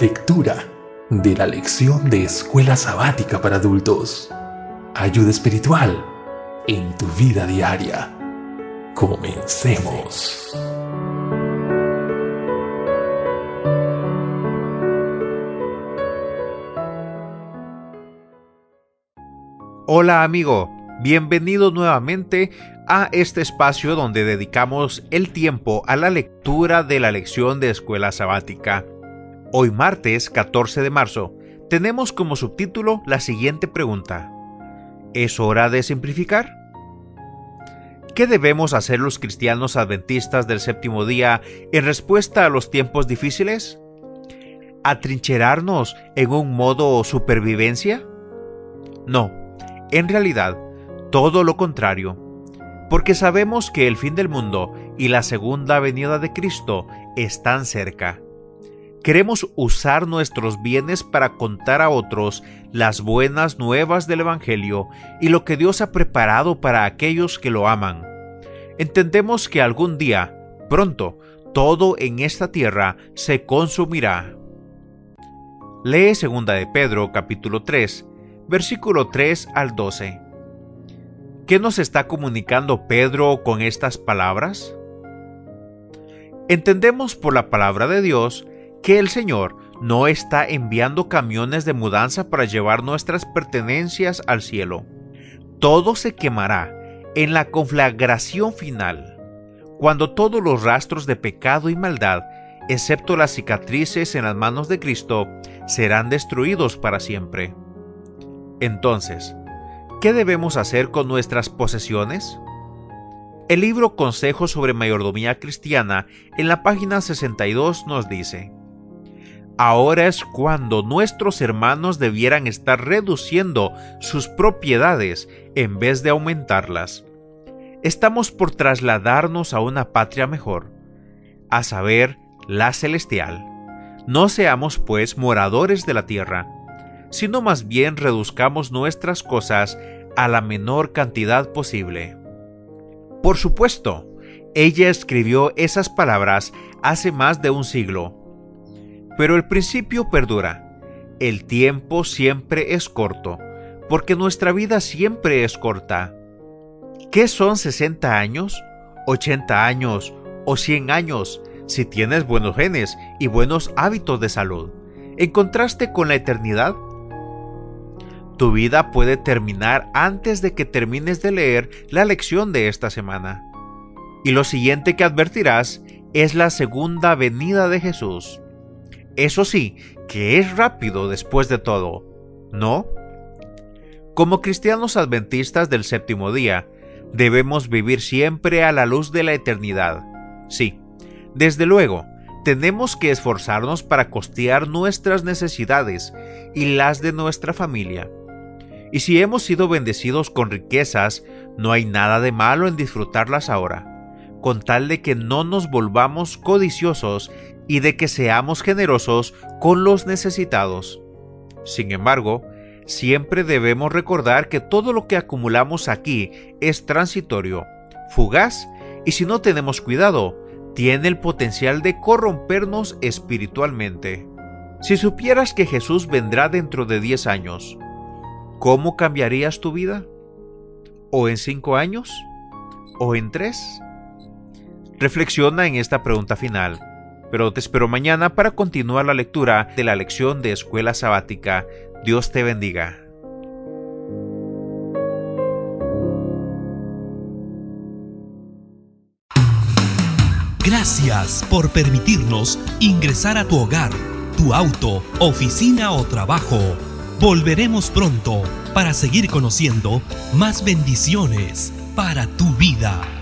Lectura de la lección de Escuela Sabática para Adultos. Ayuda espiritual en tu vida diaria. Comencemos. Hola amigo, bienvenido nuevamente a este espacio donde dedicamos el tiempo a la lectura de la lección de escuela sabática. Hoy martes 14 de marzo tenemos como subtítulo la siguiente pregunta. ¿Es hora de simplificar? ¿Qué debemos hacer los cristianos adventistas del séptimo día en respuesta a los tiempos difíciles? ¿Atrincherarnos en un modo supervivencia? No, en realidad, todo lo contrario, porque sabemos que el fin del mundo y la segunda venida de Cristo están cerca. Queremos usar nuestros bienes para contar a otros las buenas nuevas del Evangelio y lo que Dios ha preparado para aquellos que lo aman. Entendemos que algún día, pronto, todo en esta tierra se consumirá. Lee 2 de Pedro capítulo 3, versículo 3 al 12. ¿Qué nos está comunicando Pedro con estas palabras? Entendemos por la palabra de Dios que el Señor no está enviando camiones de mudanza para llevar nuestras pertenencias al cielo. Todo se quemará en la conflagración final, cuando todos los rastros de pecado y maldad, excepto las cicatrices en las manos de Cristo, serán destruidos para siempre. Entonces, ¿qué debemos hacer con nuestras posesiones? El libro Consejos sobre Mayordomía Cristiana en la página 62 nos dice, Ahora es cuando nuestros hermanos debieran estar reduciendo sus propiedades en vez de aumentarlas. Estamos por trasladarnos a una patria mejor, a saber, la celestial. No seamos pues moradores de la tierra, sino más bien reduzcamos nuestras cosas a la menor cantidad posible. Por supuesto, ella escribió esas palabras hace más de un siglo, pero el principio perdura. El tiempo siempre es corto, porque nuestra vida siempre es corta. ¿Qué son 60 años, 80 años o 100 años si tienes buenos genes y buenos hábitos de salud? En contraste con la eternidad, tu vida puede terminar antes de que termines de leer la lección de esta semana. Y lo siguiente que advertirás es la segunda venida de Jesús. Eso sí, que es rápido después de todo, ¿no? Como cristianos adventistas del séptimo día, debemos vivir siempre a la luz de la eternidad. Sí, desde luego, tenemos que esforzarnos para costear nuestras necesidades y las de nuestra familia y si hemos sido bendecidos con riquezas, no hay nada de malo en disfrutarlas ahora, con tal de que no nos volvamos codiciosos y de que seamos generosos con los necesitados. Sin embargo, siempre debemos recordar que todo lo que acumulamos aquí es transitorio, fugaz, y si no tenemos cuidado, tiene el potencial de corrompernos espiritualmente. Si supieras que Jesús vendrá dentro de 10 años, ¿Cómo cambiarías tu vida? ¿O en cinco años? ¿O en tres? Reflexiona en esta pregunta final, pero te espero mañana para continuar la lectura de la lección de Escuela Sabática. Dios te bendiga. Gracias por permitirnos ingresar a tu hogar, tu auto, oficina o trabajo Volveremos pronto para seguir conociendo más bendiciones para tu vida.